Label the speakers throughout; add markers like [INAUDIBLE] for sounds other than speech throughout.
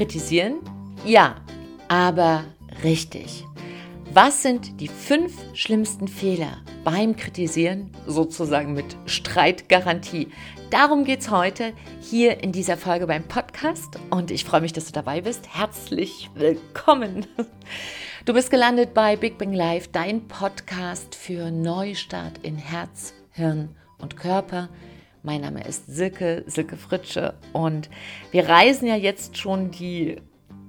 Speaker 1: Kritisieren? Ja, aber richtig. Was sind die fünf schlimmsten Fehler beim Kritisieren, sozusagen mit Streitgarantie? Darum geht es heute hier in dieser Folge beim Podcast und ich freue mich, dass du dabei bist. Herzlich willkommen. Du bist gelandet bei Big Bang Live, dein Podcast für Neustart in Herz, Hirn und Körper. Mein Name ist Silke, Silke Fritsche und wir reisen ja jetzt schon die,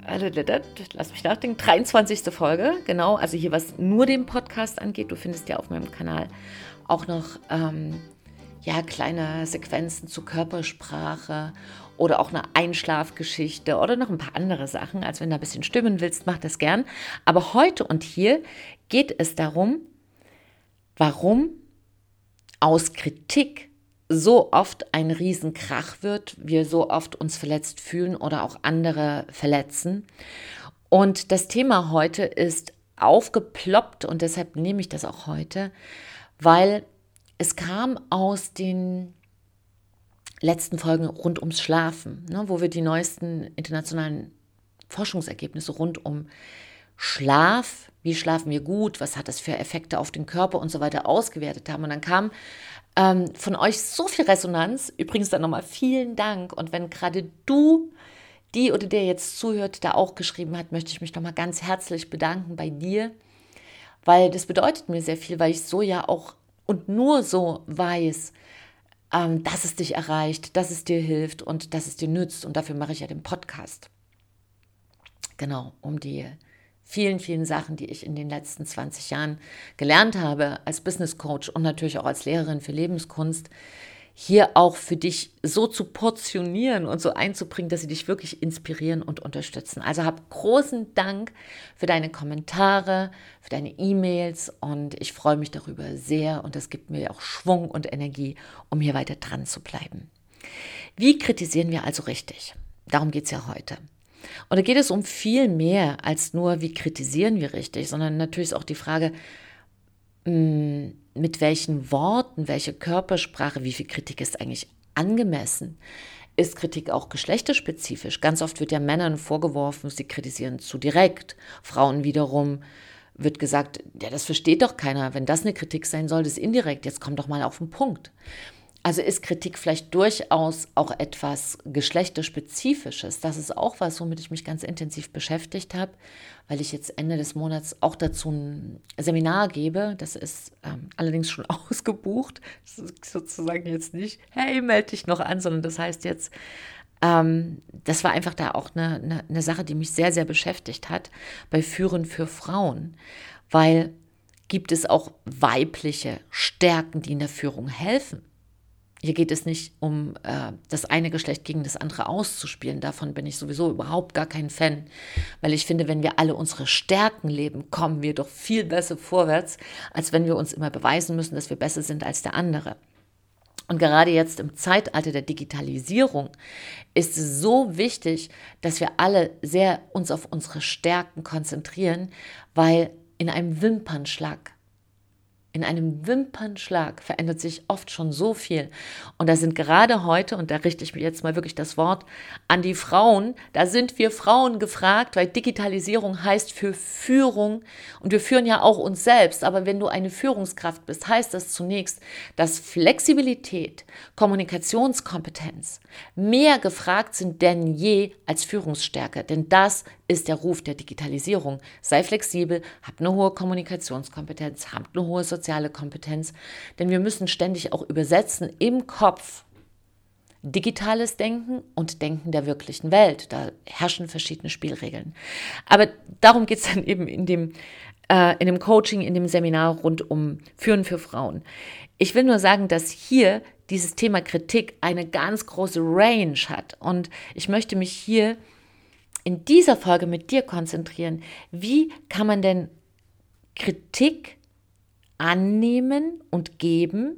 Speaker 1: lass mich nachdenken, 23. Folge, genau, also hier was nur den Podcast angeht. Du findest ja auf meinem Kanal auch noch ähm, ja, kleine Sequenzen zu Körpersprache oder auch eine Einschlafgeschichte oder noch ein paar andere Sachen. Also wenn du ein bisschen stimmen willst, mach das gern. Aber heute und hier geht es darum, warum aus Kritik so oft ein Riesenkrach wird, wir so oft uns verletzt fühlen oder auch andere verletzen. Und das Thema heute ist aufgeploppt und deshalb nehme ich das auch heute, weil es kam aus den letzten Folgen rund ums Schlafen, ne, wo wir die neuesten internationalen Forschungsergebnisse rund um Schlaf, wie schlafen wir gut, was hat das für Effekte auf den Körper und so weiter ausgewertet haben. Und dann kam ähm, von euch so viel Resonanz. Übrigens dann nochmal vielen Dank. Und wenn gerade du, die oder der jetzt zuhört, da auch geschrieben hat, möchte ich mich nochmal ganz herzlich bedanken bei dir, weil das bedeutet mir sehr viel, weil ich so ja auch und nur so weiß, ähm, dass es dich erreicht, dass es dir hilft und dass es dir nützt. Und dafür mache ich ja den Podcast. Genau, um dir vielen, vielen Sachen, die ich in den letzten 20 Jahren gelernt habe als Business Coach und natürlich auch als Lehrerin für Lebenskunst, hier auch für dich so zu portionieren und so einzubringen, dass sie dich wirklich inspirieren und unterstützen. Also hab großen Dank für deine Kommentare, für deine E-Mails und ich freue mich darüber sehr und das gibt mir auch Schwung und Energie, um hier weiter dran zu bleiben. Wie kritisieren wir also richtig? Darum geht es ja heute. Und da geht es um viel mehr als nur, wie kritisieren wir richtig, sondern natürlich ist auch die Frage, mm, mit welchen Worten, welche Körpersprache, wie viel Kritik ist eigentlich angemessen? Ist Kritik auch geschlechterspezifisch? Ganz oft wird ja Männern vorgeworfen, sie kritisieren zu direkt. Frauen wiederum wird gesagt, ja, das versteht doch keiner. Wenn das eine Kritik sein soll, das ist indirekt. Jetzt komm doch mal auf den Punkt. Also ist Kritik vielleicht durchaus auch etwas Geschlechterspezifisches. Das ist auch was, womit ich mich ganz intensiv beschäftigt habe, weil ich jetzt Ende des Monats auch dazu ein Seminar gebe. Das ist ähm, allerdings schon [LAUGHS] ausgebucht. Das ist sozusagen jetzt nicht, hey, melde dich noch an, sondern das heißt jetzt, ähm, das war einfach da auch eine, eine, eine Sache, die mich sehr, sehr beschäftigt hat bei Führen für Frauen, weil gibt es auch weibliche Stärken, die in der Führung helfen. Hier geht es nicht um äh, das eine Geschlecht gegen das andere auszuspielen. Davon bin ich sowieso überhaupt gar kein Fan. Weil ich finde, wenn wir alle unsere Stärken leben, kommen wir doch viel besser vorwärts, als wenn wir uns immer beweisen müssen, dass wir besser sind als der andere. Und gerade jetzt im Zeitalter der Digitalisierung ist es so wichtig, dass wir alle sehr uns auf unsere Stärken konzentrieren, weil in einem Wimpernschlag in einem Wimpernschlag verändert sich oft schon so viel. Und da sind gerade heute, und da richte ich mir jetzt mal wirklich das Wort an die Frauen, da sind wir Frauen gefragt, weil Digitalisierung heißt für Führung. Und wir führen ja auch uns selbst. Aber wenn du eine Führungskraft bist, heißt das zunächst, dass Flexibilität, Kommunikationskompetenz mehr gefragt sind denn je als Führungsstärke. Denn das ist der Ruf der Digitalisierung. Sei flexibel, hab eine hohe Kommunikationskompetenz, hab eine hohe soziale Kompetenz, denn wir müssen ständig auch übersetzen im Kopf digitales Denken und Denken der wirklichen Welt. Da herrschen verschiedene Spielregeln. Aber darum geht es dann eben in dem, äh, in dem Coaching, in dem Seminar rund um Führen für Frauen. Ich will nur sagen, dass hier dieses Thema Kritik eine ganz große Range hat. Und ich möchte mich hier in dieser Folge mit dir konzentrieren. Wie kann man denn Kritik annehmen und geben?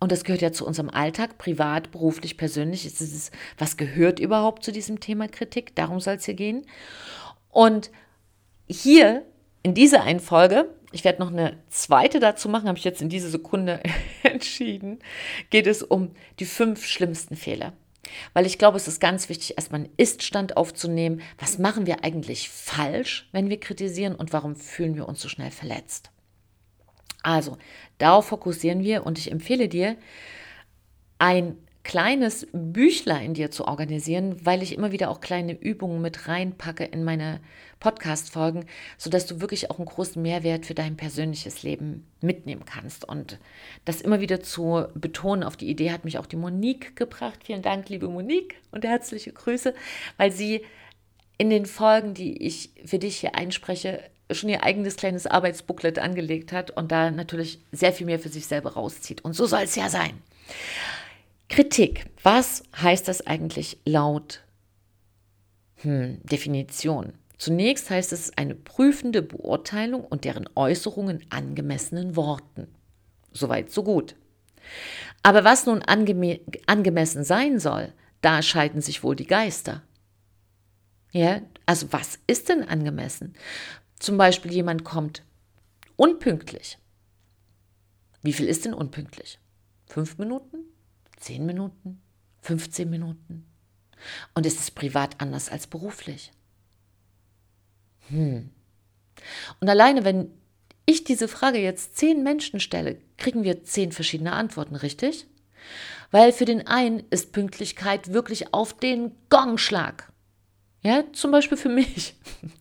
Speaker 1: Und das gehört ja zu unserem Alltag, privat, beruflich, persönlich. Ist es, was gehört überhaupt zu diesem Thema Kritik? Darum soll es hier gehen. Und hier in dieser einen Folge, ich werde noch eine zweite dazu machen, habe ich jetzt in dieser Sekunde [LAUGHS] entschieden, geht es um die fünf schlimmsten Fehler. Weil ich glaube, es ist ganz wichtig, erstmal einen Ist-Stand aufzunehmen. Was machen wir eigentlich falsch, wenn wir kritisieren und warum fühlen wir uns so schnell verletzt? Also, darauf fokussieren wir und ich empfehle dir, ein kleines Büchlein dir zu organisieren, weil ich immer wieder auch kleine Übungen mit reinpacke in meine Podcast-Folgen, sodass du wirklich auch einen großen Mehrwert für dein persönliches Leben mitnehmen kannst. Und das immer wieder zu betonen, auf die Idee hat mich auch die Monique gebracht. Vielen Dank, liebe Monique, und herzliche Grüße, weil sie in den Folgen, die ich für dich hier einspreche, schon ihr eigenes kleines Arbeitsbooklet angelegt hat und da natürlich sehr viel mehr für sich selber rauszieht. Und so soll es ja sein. Kritik. Was heißt das eigentlich laut hm, Definition? Zunächst heißt es eine prüfende Beurteilung und deren Äußerungen angemessenen Worten. Soweit, so gut. Aber was nun angeme angemessen sein soll, da scheiden sich wohl die Geister. Ja, also was ist denn angemessen? Zum Beispiel jemand kommt unpünktlich. Wie viel ist denn unpünktlich? Fünf Minuten? 10 Minuten, 15 Minuten. Und ist es privat anders als beruflich? Hm. Und alleine, wenn ich diese Frage jetzt zehn Menschen stelle, kriegen wir zehn verschiedene Antworten, richtig? Weil für den einen ist Pünktlichkeit wirklich auf den Gongschlag. Ja, zum Beispiel für mich. [LAUGHS]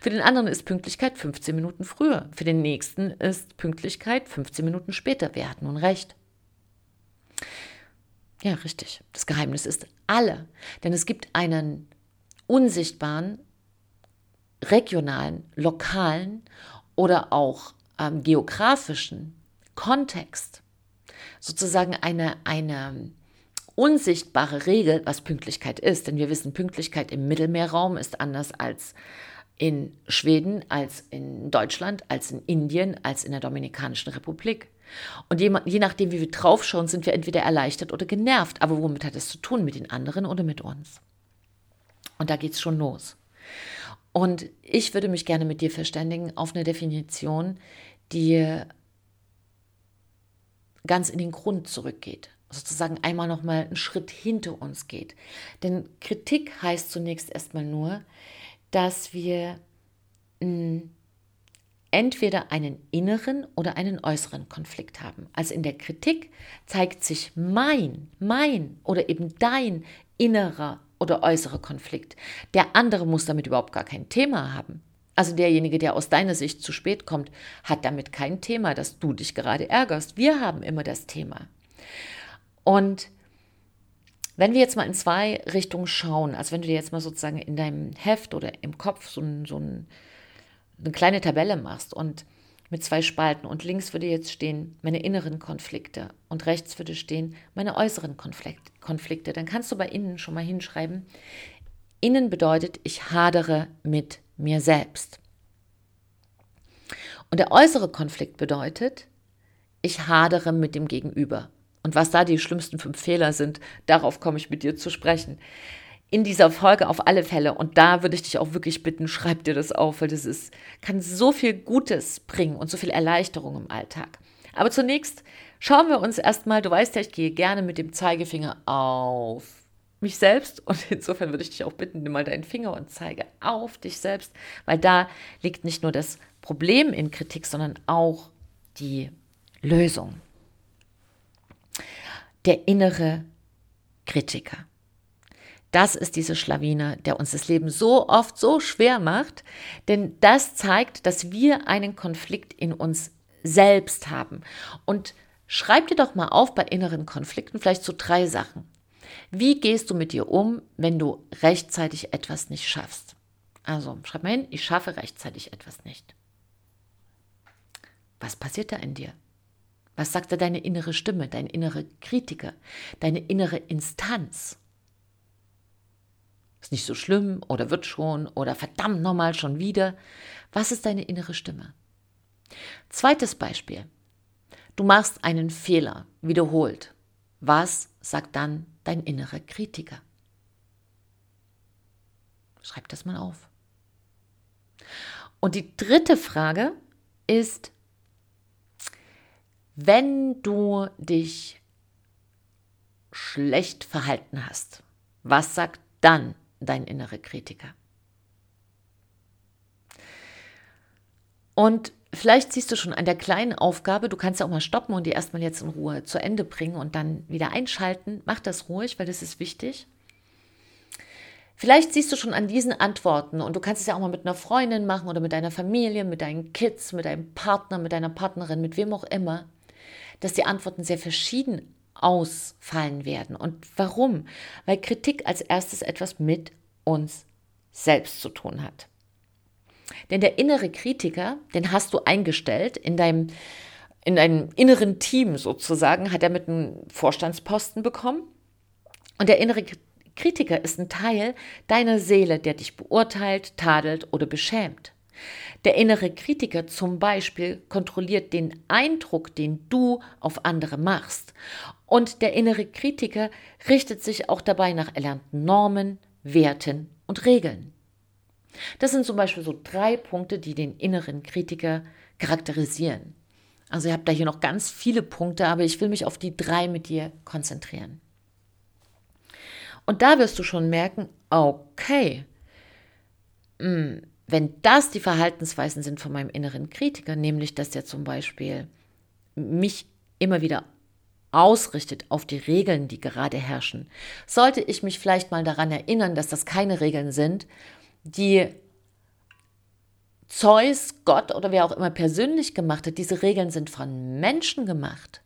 Speaker 1: Für den anderen ist Pünktlichkeit 15 Minuten früher. Für den nächsten ist Pünktlichkeit 15 Minuten später. Wer hat nun recht? Ja, richtig. Das Geheimnis ist alle. Denn es gibt einen unsichtbaren, regionalen, lokalen oder auch ähm, geografischen Kontext. Sozusagen eine, eine unsichtbare Regel, was Pünktlichkeit ist. Denn wir wissen, Pünktlichkeit im Mittelmeerraum ist anders als in Schweden, als in Deutschland, als in Indien, als in der Dominikanischen Republik. Und je, je nachdem, wie wir draufschauen, sind wir entweder erleichtert oder genervt. Aber womit hat es zu tun? Mit den anderen oder mit uns? Und da geht es schon los. Und ich würde mich gerne mit dir verständigen auf eine Definition, die ganz in den Grund zurückgeht. Sozusagen einmal nochmal einen Schritt hinter uns geht. Denn Kritik heißt zunächst erstmal nur, dass wir mh, hm, entweder einen inneren oder einen äußeren Konflikt haben. Also in der Kritik zeigt sich mein, mein oder eben dein innerer oder äußerer Konflikt. Der andere muss damit überhaupt gar kein Thema haben. Also derjenige, der aus deiner Sicht zu spät kommt, hat damit kein Thema, dass du dich gerade ärgerst. Wir haben immer das Thema. Und wenn wir jetzt mal in zwei Richtungen schauen, also wenn du dir jetzt mal sozusagen in deinem Heft oder im Kopf so ein, so ein eine kleine Tabelle machst und mit zwei Spalten und links würde jetzt stehen meine inneren Konflikte und rechts würde stehen meine äußeren Konflikte, dann kannst du bei innen schon mal hinschreiben, innen bedeutet, ich hadere mit mir selbst. Und der äußere Konflikt bedeutet, ich hadere mit dem Gegenüber. Und was da die schlimmsten fünf Fehler sind, darauf komme ich mit dir zu sprechen in dieser Folge auf alle Fälle. Und da würde ich dich auch wirklich bitten, schreib dir das auf, weil das ist, kann so viel Gutes bringen und so viel Erleichterung im Alltag. Aber zunächst schauen wir uns erstmal, du weißt ja, ich gehe gerne mit dem Zeigefinger auf mich selbst und [LAUGHS] insofern würde ich dich auch bitten, nimm mal deinen Finger und zeige auf dich selbst, weil da liegt nicht nur das Problem in Kritik, sondern auch die Lösung. Der innere Kritiker. Das ist diese Schlawine, der uns das Leben so oft so schwer macht, denn das zeigt, dass wir einen Konflikt in uns selbst haben. Und schreib dir doch mal auf bei inneren Konflikten vielleicht so drei Sachen. Wie gehst du mit dir um, wenn du rechtzeitig etwas nicht schaffst? Also schreib mal hin, ich schaffe rechtzeitig etwas nicht. Was passiert da in dir? Was sagt da deine innere Stimme, dein innere Kritiker, deine innere Instanz? Ist nicht so schlimm oder wird schon oder verdammt nochmal schon wieder. Was ist deine innere Stimme? Zweites Beispiel. Du machst einen Fehler, wiederholt. Was sagt dann dein innerer Kritiker? Schreib das mal auf. Und die dritte Frage ist, wenn du dich schlecht verhalten hast, Was sagt dann dein innerer Kritiker? Und vielleicht siehst du schon an der kleinen Aufgabe, du kannst ja auch mal stoppen und die erstmal jetzt in Ruhe zu Ende bringen und dann wieder einschalten. Mach das ruhig, weil das ist wichtig. Vielleicht siehst du schon an diesen Antworten und du kannst es ja auch mal mit einer Freundin machen oder mit deiner Familie, mit deinen Kids, mit deinem Partner, mit deiner Partnerin, mit wem auch immer, dass die Antworten sehr verschieden ausfallen werden. Und warum? Weil Kritik als erstes etwas mit uns selbst zu tun hat. Denn der innere Kritiker, den hast du eingestellt in deinem, in deinem inneren Team sozusagen, hat er mit einem Vorstandsposten bekommen. Und der innere Kritiker ist ein Teil deiner Seele, der dich beurteilt, tadelt oder beschämt. Der innere Kritiker zum Beispiel kontrolliert den Eindruck, den du auf andere machst. Und der innere Kritiker richtet sich auch dabei nach erlernten Normen, Werten und Regeln. Das sind zum Beispiel so drei Punkte, die den inneren Kritiker charakterisieren. Also ihr habt da hier noch ganz viele Punkte, aber ich will mich auf die drei mit dir konzentrieren. Und da wirst du schon merken, okay, hm, wenn das die Verhaltensweisen sind von meinem inneren Kritiker, nämlich dass der zum Beispiel mich immer wieder ausrichtet auf die Regeln, die gerade herrschen, sollte ich mich vielleicht mal daran erinnern, dass das keine Regeln sind, die Zeus, Gott oder wer auch immer persönlich gemacht hat. Diese Regeln sind von Menschen gemacht.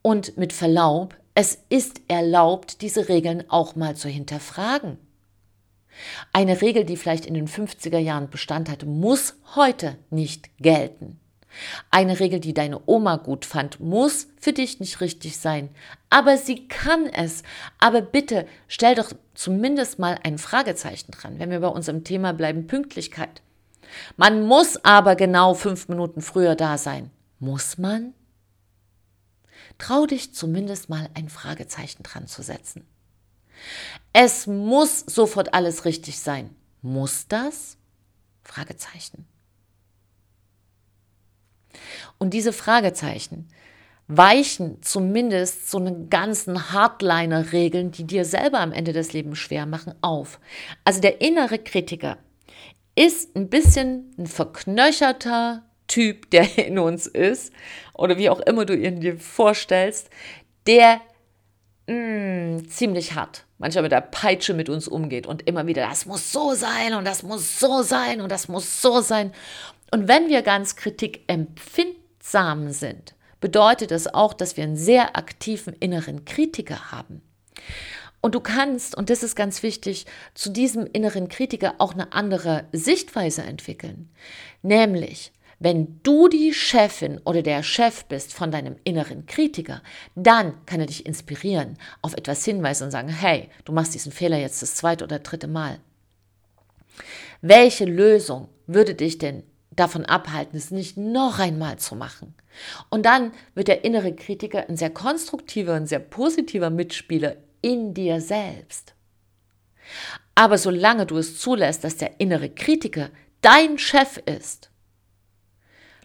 Speaker 1: Und mit Verlaub, es ist erlaubt, diese Regeln auch mal zu hinterfragen. Eine Regel, die vielleicht in den 50er Jahren Bestand hatte, muss heute nicht gelten. Eine Regel, die deine Oma gut fand, muss für dich nicht richtig sein. Aber sie kann es. Aber bitte stell doch zumindest mal ein Fragezeichen dran, wenn wir bei unserem Thema bleiben, Pünktlichkeit. Man muss aber genau fünf Minuten früher da sein. Muss man? Trau dich zumindest mal ein Fragezeichen dran zu setzen. Es muss sofort alles richtig sein. Muss das? Fragezeichen. Und diese Fragezeichen weichen zumindest so einen ganzen Hardliner-Regeln, die dir selber am Ende des Lebens schwer machen, auf. Also der innere Kritiker ist ein bisschen ein verknöcherter Typ, der [LAUGHS] in uns ist, oder wie auch immer du ihn dir vorstellst, der mh, mm, ziemlich hart manchmal mit der Peitsche mit uns umgeht und immer wieder, das muss so sein und das muss so sein und das muss so sein. Und wenn wir ganz kritikempfindsam sind, bedeutet das auch, dass wir einen sehr aktiven inneren Kritiker haben. Und du kannst, und das ist ganz wichtig, zu diesem inneren Kritiker auch eine andere Sichtweise entwickeln. Nämlich, wenn du die Chefin oder der Chef bist von deinem inneren Kritiker, dann kann er dich inspirieren, auf etwas hinweisen und sagen, hey, du machst diesen Fehler jetzt das zweite oder dritte Mal. Welche Lösung würde dich denn davon abhalten, es nicht noch einmal zu machen? Und dann wird der innere Kritiker ein sehr konstruktiver und sehr positiver Mitspieler in dir selbst. Aber solange du es zulässt, dass der innere Kritiker dein Chef ist,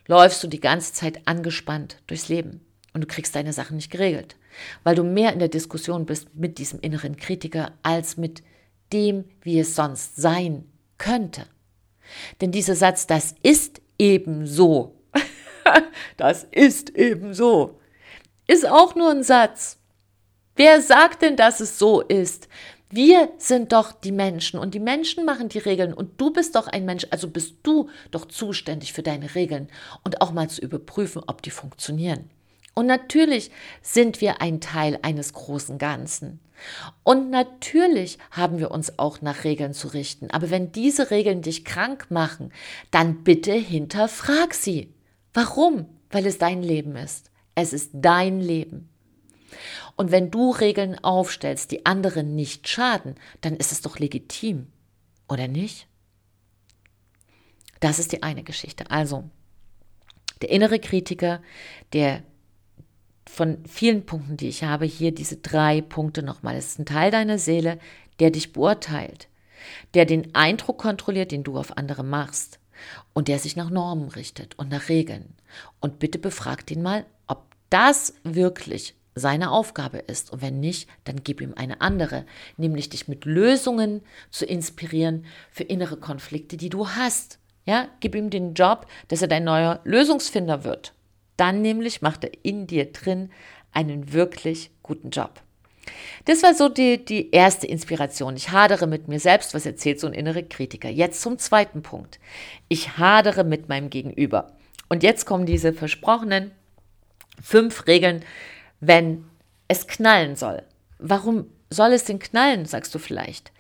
Speaker 1: läufst du die ganze Zeit angespannt durchs Leben und du kriegst deine Sachen nicht geregelt, weil du mehr in der Diskussion bist mit diesem inneren Kritiker als mit dem, wie es sonst sein könnte. Denn dieser Satz, das ist eben so, [LAUGHS] das ist eben so, ist auch nur ein Satz. Wer sagt denn, dass es so ist? Wir sind doch die Menschen und die Menschen machen die Regeln und du bist doch ein Mensch, also bist du doch zuständig für deine Regeln und auch mal zu überprüfen, ob die funktionieren. Und natürlich sind wir ein Teil eines großen Ganzen. Und natürlich haben wir uns auch nach Regeln zu richten. Aber wenn diese Regeln dich krank machen, dann bitte hinterfrag sie. Warum? Weil es dein Leben ist. Es ist dein Leben. Und wenn du Regeln aufstellst, die anderen nicht schaden, dann ist es doch legitim, oder nicht? Das ist die eine Geschichte. Also, der innere Kritiker, der von vielen Punkten, die ich habe, hier diese drei Punkte nochmal, es ist ein Teil deiner Seele, der dich beurteilt, der den Eindruck kontrolliert, den du auf andere machst und der sich nach Normen richtet und nach Regeln. Und bitte befragt ihn mal, ob das wirklich seine Aufgabe ist. Und wenn nicht, dann gib ihm eine andere, nämlich dich mit Lösungen zu inspirieren für innere Konflikte, die du hast. Ja, gib ihm den Job, dass er dein neuer Lösungsfinder wird. Dann nämlich macht er in dir drin einen wirklich guten Job. Das war so die, die erste Inspiration. Ich hadere mit mir selbst, was erzählt so ein innerer Kritiker. Jetzt zum zweiten Punkt. Ich hadere mit meinem Gegenüber. Und jetzt kommen diese versprochenen fünf Regeln, wenn es knallen soll. Warum soll es denn knallen, sagst du vielleicht?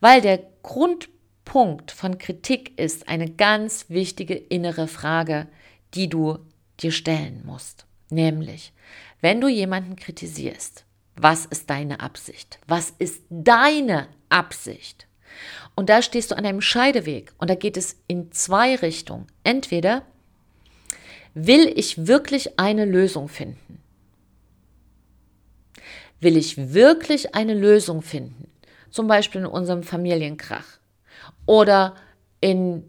Speaker 1: Weil der Grundpunkt von Kritik ist eine ganz wichtige innere Frage, die du dir stellen musst. Nämlich, wenn du jemanden kritisierst, was ist deine Absicht? Was ist deine Absicht? Und da stehst du an einem Scheideweg und da geht es in zwei Richtungen. Entweder will ich wirklich eine Lösung finden? Will ich wirklich eine Lösung finden? Zum Beispiel in unserem Familienkrach oder in,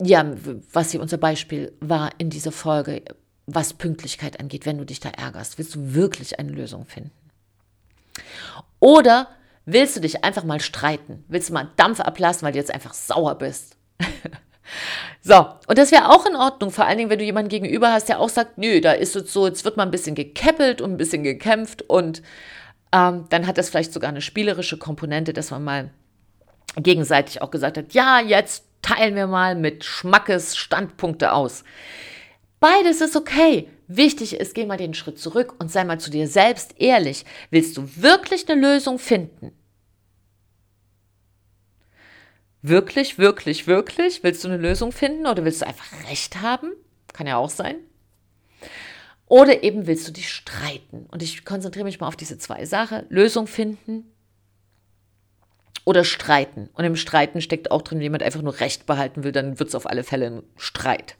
Speaker 1: ja, was hier unser Beispiel war in dieser Folge, was Pünktlichkeit angeht, wenn du dich da ärgerst? Willst du wirklich eine Lösung finden? Oder willst du dich einfach mal streiten? Willst du mal Dampf ablassen, weil du jetzt einfach sauer bist? [LAUGHS] so, und das wäre auch in Ordnung, vor allen Dingen, wenn du jemanden gegenüber hast, der auch sagt, nö, da ist es so, jetzt wird mal ein bisschen gekeppelt und ein bisschen gekämpft und ähm, dann hat das vielleicht sogar eine spielerische Komponente, dass man mal gegenseitig auch gesagt hat, ja, jetzt teilen wir mal mit Schmackes Standpunkte aus. Beides ist okay. Wichtig ist, geh mal den Schritt zurück und sei mal zu dir selbst ehrlich. Willst du wirklich eine Lösung finden? Wirklich, wirklich, wirklich? Willst du eine Lösung finden oder willst du einfach Recht haben? Kann ja auch sein. Oder eben willst du dich streiten? Und ich konzentriere mich mal auf diese zwei Sachen. Lösung finden oder streiten. Und im Streiten steckt auch drin, wenn jemand einfach nur Recht behalten will, dann wird es auf alle Fälle ein Streit.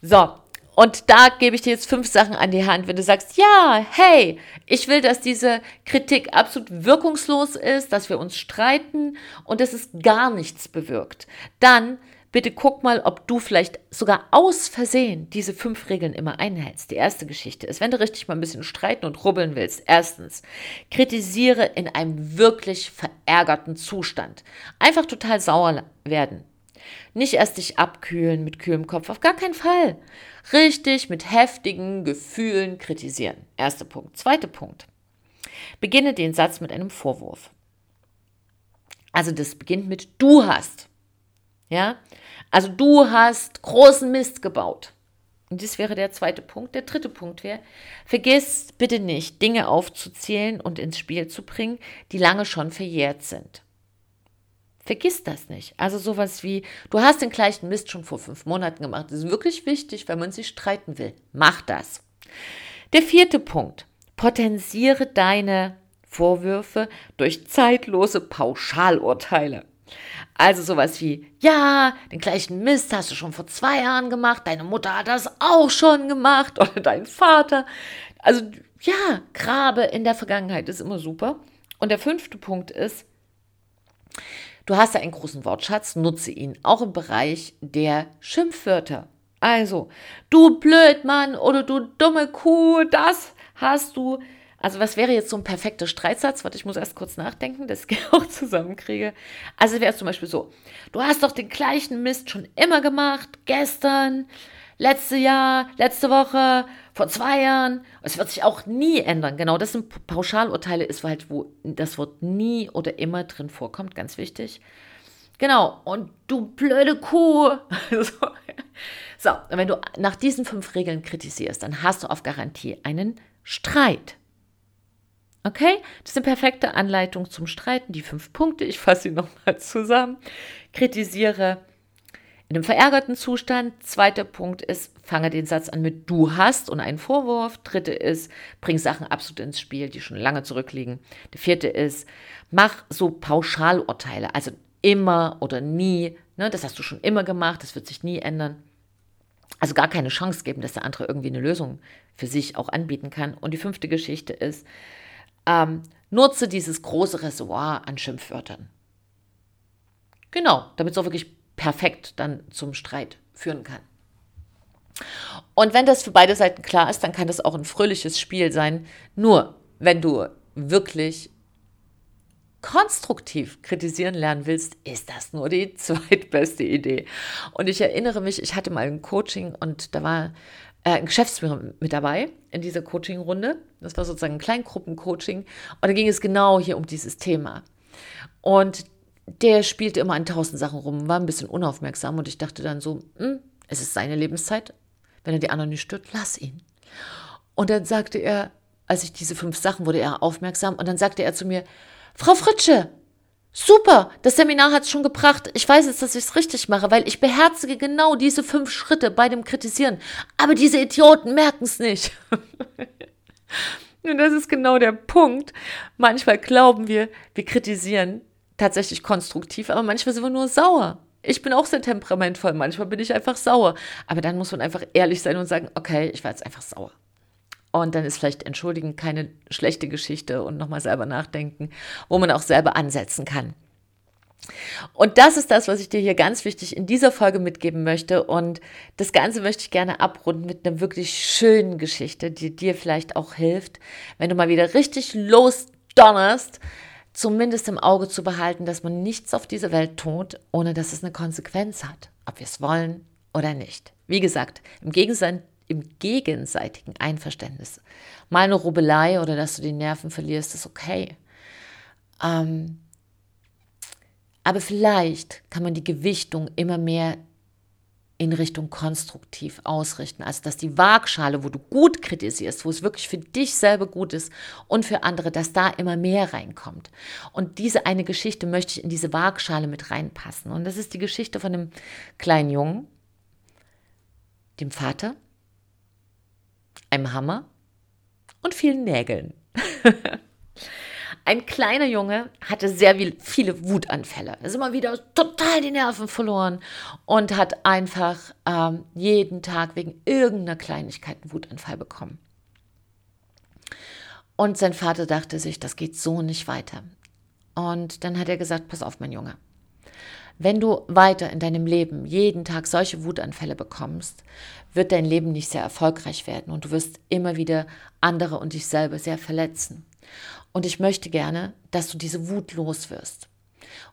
Speaker 1: So, und da gebe ich dir jetzt fünf Sachen an die Hand. Wenn du sagst, ja, hey, ich will, dass diese Kritik absolut wirkungslos ist, dass wir uns streiten und dass es gar nichts bewirkt, dann bitte guck mal, ob du vielleicht sogar aus Versehen diese fünf Regeln immer einhältst. Die erste Geschichte ist, wenn du richtig mal ein bisschen streiten und rubbeln willst, erstens, kritisiere in einem wirklich verärgerten Zustand. Einfach total sauer werden. Nicht erst dich abkühlen mit kühlem Kopf, auf gar keinen Fall. Richtig mit heftigen Gefühlen kritisieren. Erster Punkt. Zweiter Punkt. Beginne den Satz mit einem Vorwurf. Also das beginnt mit du hast. Ja? Also du hast großen Mist gebaut. Und das wäre der zweite Punkt. Der dritte Punkt wäre, vergiss bitte nicht, Dinge aufzuzählen und ins Spiel zu bringen, die lange schon verjährt sind. Vergiss das nicht. Also sowas wie, du hast den gleichen Mist schon vor fünf Monaten gemacht. Das ist wirklich wichtig, wenn man sich streiten will. Mach das. Der vierte Punkt. Potenziere deine Vorwürfe durch zeitlose Pauschalurteile. Also sowas wie, ja, den gleichen Mist hast du schon vor zwei Jahren gemacht, deine Mutter hat das auch schon gemacht [LAUGHS] oder dein Vater. Also ja, Grabe in der Vergangenheit ist immer super. Und der fünfte Punkt ist, Du hast ja einen großen Wortschatz, nutze ihn auch im Bereich der Schimpfwörter. Also, du Blödmann oder du dumme Kuh, das hast du. Also, was wäre jetzt so ein perfekter Streitsatz? Warte, ich muss erst kurz nachdenken, dass ich [LAUGHS] auch zusammenkriege. Also, wäre es zum Beispiel so: Du hast doch den gleichen Mist schon immer gemacht, gestern, letzte Jahr, letzte Woche, vor zwei Jahren. Es wird sich auch nie ändern. Genau, das sind Pauschalurteile, ist halt, wo das Wort nie oder immer drin vorkommt, ganz wichtig. Genau, und du blöde Kuh. [LAUGHS] so, wenn du nach diesen fünf Regeln kritisierst, dann hast du auf Garantie einen Streit. Okay? Das ist eine perfekte Anleitung zum Streiten. Die fünf Punkte, ich fasse sie nochmal zusammen. Kritisiere in einem verärgerten Zustand. Zweiter Punkt ist, fange den Satz an mit du hast und einen Vorwurf. Dritte ist, bring Sachen absolut ins Spiel, die schon lange zurückliegen. Der vierte ist, mach so Pauschalurteile, also immer oder nie. Ne, das hast du schon immer gemacht, das wird sich nie ändern. Also gar keine Chance geben, dass der andere irgendwie eine Lösung für sich auch anbieten kann. Und die fünfte Geschichte ist, ähm, nutze dieses große Reservoir an Schimpfwörtern. Genau, damit es auch wirklich perfekt dann zum Streit führen kann. Und wenn das für beide Seiten klar ist, dann kann das auch ein fröhliches Spiel sein. Nur, wenn du wirklich konstruktiv kritisieren lernen willst, ist das nur die [LAUGHS] zweitbeste Idee. Und ich erinnere mich, ich hatte mal ein Coaching und da war äh, Geschäftsführer mit dabei in dieser Coaching-Runde. Das war sozusagen ein Kleingruppencoaching. Und da ging es genau hier um dieses Thema. Und der spielte immer an tausend Sachen rum, war ein bisschen unaufmerksam und ich dachte dann so, hm, es ist seine Lebenszeit. Wenn er die anderen nicht stört, lass ihn. Und dann sagte er, als ich diese fünf Sachen wurde er aufmerksam und dann sagte er zu mir, Frau Fritsche, super, das Seminar hat es schon gebracht. Ich weiß jetzt, dass ich es richtig mache, weil ich beherzige genau diese fünf Schritte bei dem Kritisieren. Aber diese Idioten merken es nicht. [LAUGHS] und das ist genau der Punkt. Manchmal glauben wir, wir kritisieren tatsächlich konstruktiv, aber manchmal sind wir nur sauer. Ich bin auch sehr temperamentvoll, manchmal bin ich einfach sauer. Aber dann muss man einfach ehrlich sein und sagen, okay, ich war jetzt einfach sauer. Und dann ist vielleicht entschuldigen keine schlechte Geschichte und nochmal selber nachdenken, wo man auch selber ansetzen kann. Und das ist das, was ich dir hier ganz wichtig in dieser Folge mitgeben möchte. Und das Ganze möchte ich gerne abrunden mit einer wirklich schönen Geschichte, die dir vielleicht auch hilft, wenn du mal wieder richtig losdonnerst, zumindest im Auge zu behalten, dass man nichts auf dieser Welt tut, ohne dass es eine Konsequenz hat, ob wir es wollen oder nicht. Wie gesagt, im, Gegensatz, im gegenseitigen Einverständnis. Mal eine Rubbelei oder dass du die Nerven verlierst, ist okay. Ähm, aber vielleicht kann man die Gewichtung immer mehr in Richtung konstruktiv ausrichten, als dass die Waagschale, wo du gut kritisierst, wo es wirklich für dich selber gut ist und für andere, dass da immer mehr reinkommt. Und diese eine Geschichte möchte ich in diese Waagschale mit reinpassen. Und das ist die Geschichte von einem kleinen Jungen, dem Vater, einem Hammer und vielen Nägeln. [LAUGHS] Ein kleiner Junge hatte sehr viele Wutanfälle. Er ist immer wieder total die Nerven verloren und hat einfach ähm, jeden Tag wegen irgendeiner Kleinigkeit einen Wutanfall bekommen. Und sein Vater dachte sich, das geht so nicht weiter. Und dann hat er gesagt, pass auf, mein Junge. Wenn du weiter in deinem Leben jeden Tag solche Wutanfälle bekommst, wird dein Leben nicht sehr erfolgreich werden und du wirst immer wieder andere und dich selber sehr verletzen. Und ich möchte gerne, dass du diese Wut los wirst.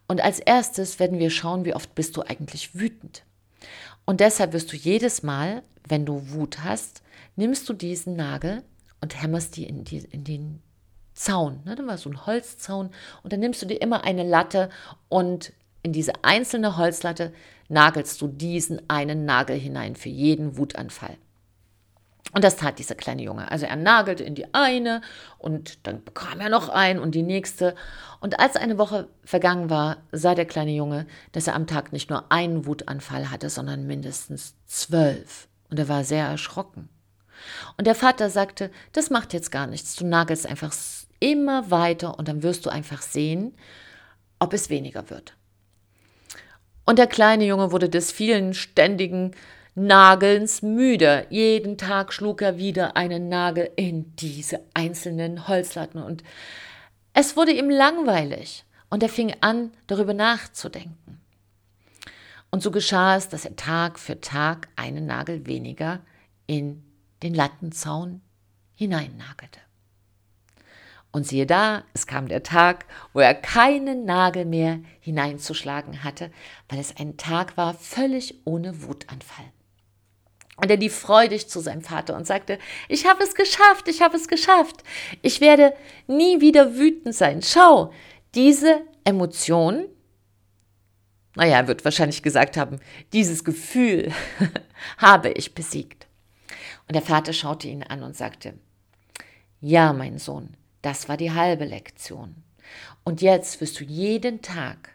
Speaker 1: Und als erstes werden wir schauen, wie oft bist du eigentlich wütend. Und deshalb wirst du jedes Mal, wenn du Wut hast, nimmst du diesen Nagel und hämmerst die in, die, in den Zaun. Ne? Da war so ein Holzzaun. Und dann nimmst du dir immer eine Latte und in diese einzelne Holzlatte nagelst du diesen einen Nagel hinein für jeden Wutanfall. Und das tat dieser kleine Junge. Also er nagelte in die eine und dann bekam er noch ein und die nächste. Und als eine Woche vergangen war, sah der kleine Junge, dass er am Tag nicht nur einen Wutanfall hatte, sondern mindestens zwölf. Und er war sehr erschrocken. Und der Vater sagte, das macht jetzt gar nichts. Du nagelst einfach immer weiter und dann wirst du einfach sehen, ob es weniger wird. Und der kleine Junge wurde des vielen ständigen Nagelns müde. Jeden Tag schlug er wieder einen Nagel in diese einzelnen Holzlatten und es wurde ihm langweilig und er fing an, darüber nachzudenken. Und so geschah es, dass er Tag für Tag einen Nagel weniger in den Lattenzaun hineinnagelte. Und siehe da, es kam der Tag, wo er keinen Nagel mehr hineinzuschlagen hatte, weil es ein Tag war völlig ohne Wutanfall. Und er lief freudig zu seinem Vater und sagte, ich habe es geschafft, ich habe es geschafft. Ich werde nie wieder wütend sein. Schau, diese Emotion, naja, er wird wahrscheinlich gesagt haben, dieses Gefühl [LAUGHS] habe ich besiegt. Und der Vater schaute ihn an und sagte, ja, mein Sohn, das war die halbe Lektion. Und jetzt wirst du jeden Tag,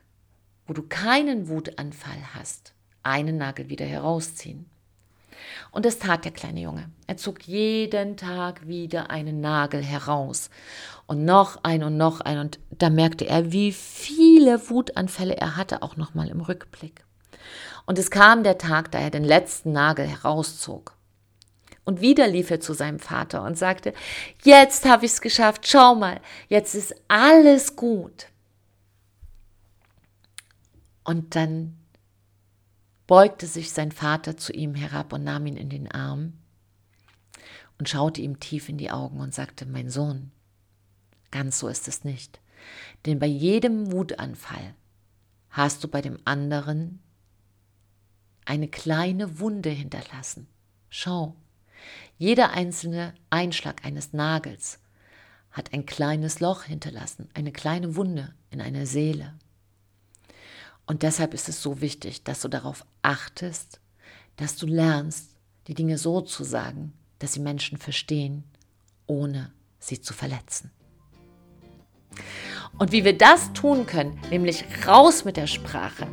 Speaker 1: wo du keinen Wutanfall hast, einen Nagel wieder herausziehen. Und das tat der kleine Junge. Er zog jeden Tag wieder einen Nagel heraus und noch ein und noch ein. Und da merkte er, wie viele Wutanfälle er hatte, auch nochmal im Rückblick. Und es kam der Tag, da er den letzten Nagel herauszog. Und wieder lief er zu seinem Vater und sagte, jetzt habe ich es geschafft, schau mal, jetzt ist alles gut. Und dann beugte sich sein Vater zu ihm herab und nahm ihn in den Arm und schaute ihm tief in die Augen und sagte, mein Sohn, ganz so ist es nicht. Denn bei jedem Wutanfall hast du bei dem anderen eine kleine Wunde hinterlassen. Schau, jeder einzelne Einschlag eines Nagels hat ein kleines Loch hinterlassen, eine kleine Wunde in einer Seele. Und deshalb ist es so wichtig, dass du darauf achtest, dass du lernst, die Dinge so zu sagen, dass sie Menschen verstehen, ohne sie zu verletzen. Und wie wir das tun können, nämlich raus mit der Sprache,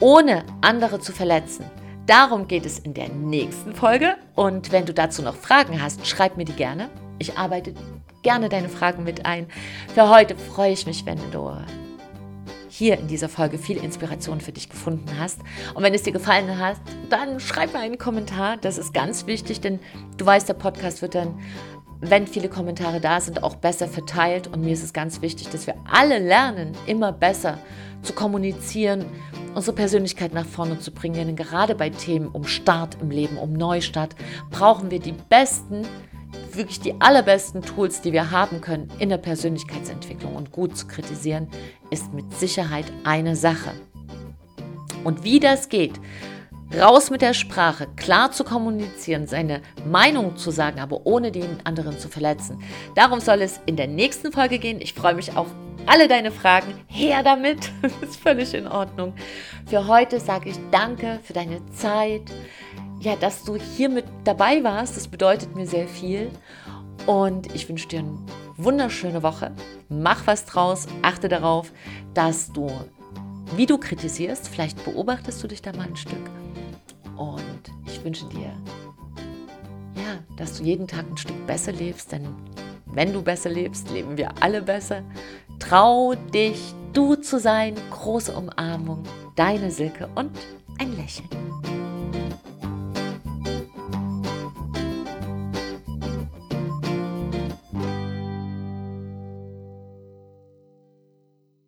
Speaker 1: ohne andere zu verletzen, darum geht es in der nächsten Folge. Und wenn du dazu noch Fragen hast, schreib mir die gerne. Ich arbeite gerne deine Fragen mit ein. Für heute freue ich mich, wenn du hier in dieser Folge viel Inspiration für dich gefunden hast. Und wenn es dir gefallen hat, dann schreib mir einen Kommentar. Das ist ganz wichtig, denn du weißt, der Podcast wird dann, wenn viele Kommentare da sind, auch besser verteilt. Und mir ist es ganz wichtig, dass wir alle lernen, immer besser zu kommunizieren, unsere Persönlichkeit nach vorne zu bringen. Denn gerade bei Themen um Start im Leben, um Neustart, brauchen wir die besten wirklich die allerbesten Tools, die wir haben können in der Persönlichkeitsentwicklung und gut zu kritisieren, ist mit Sicherheit eine Sache. Und wie das geht, raus mit der Sprache, klar zu kommunizieren, seine Meinung zu sagen, aber ohne den anderen zu verletzen. Darum soll es in der nächsten Folge gehen. Ich freue mich auf alle deine Fragen. Her damit. [LAUGHS] Das ist völlig in Ordnung. Für heute sage ich danke für deine Zeit ja, dass du hier mit dabei warst. Das bedeutet mir sehr viel. Und ich wünsche dir eine wunderschöne Woche. Mach was draus. Achte darauf, dass du, wie du kritisierst, vielleicht beobachtest du dich da mal ein Stück. Und ich wünsche dir, ja, dass du jeden Tag ein Stück besser lebst. Denn wenn du besser lebst, leben wir alle besser. Trau dich, du zu sein. Große Umarmung. Deine Silke und ein Lächeln.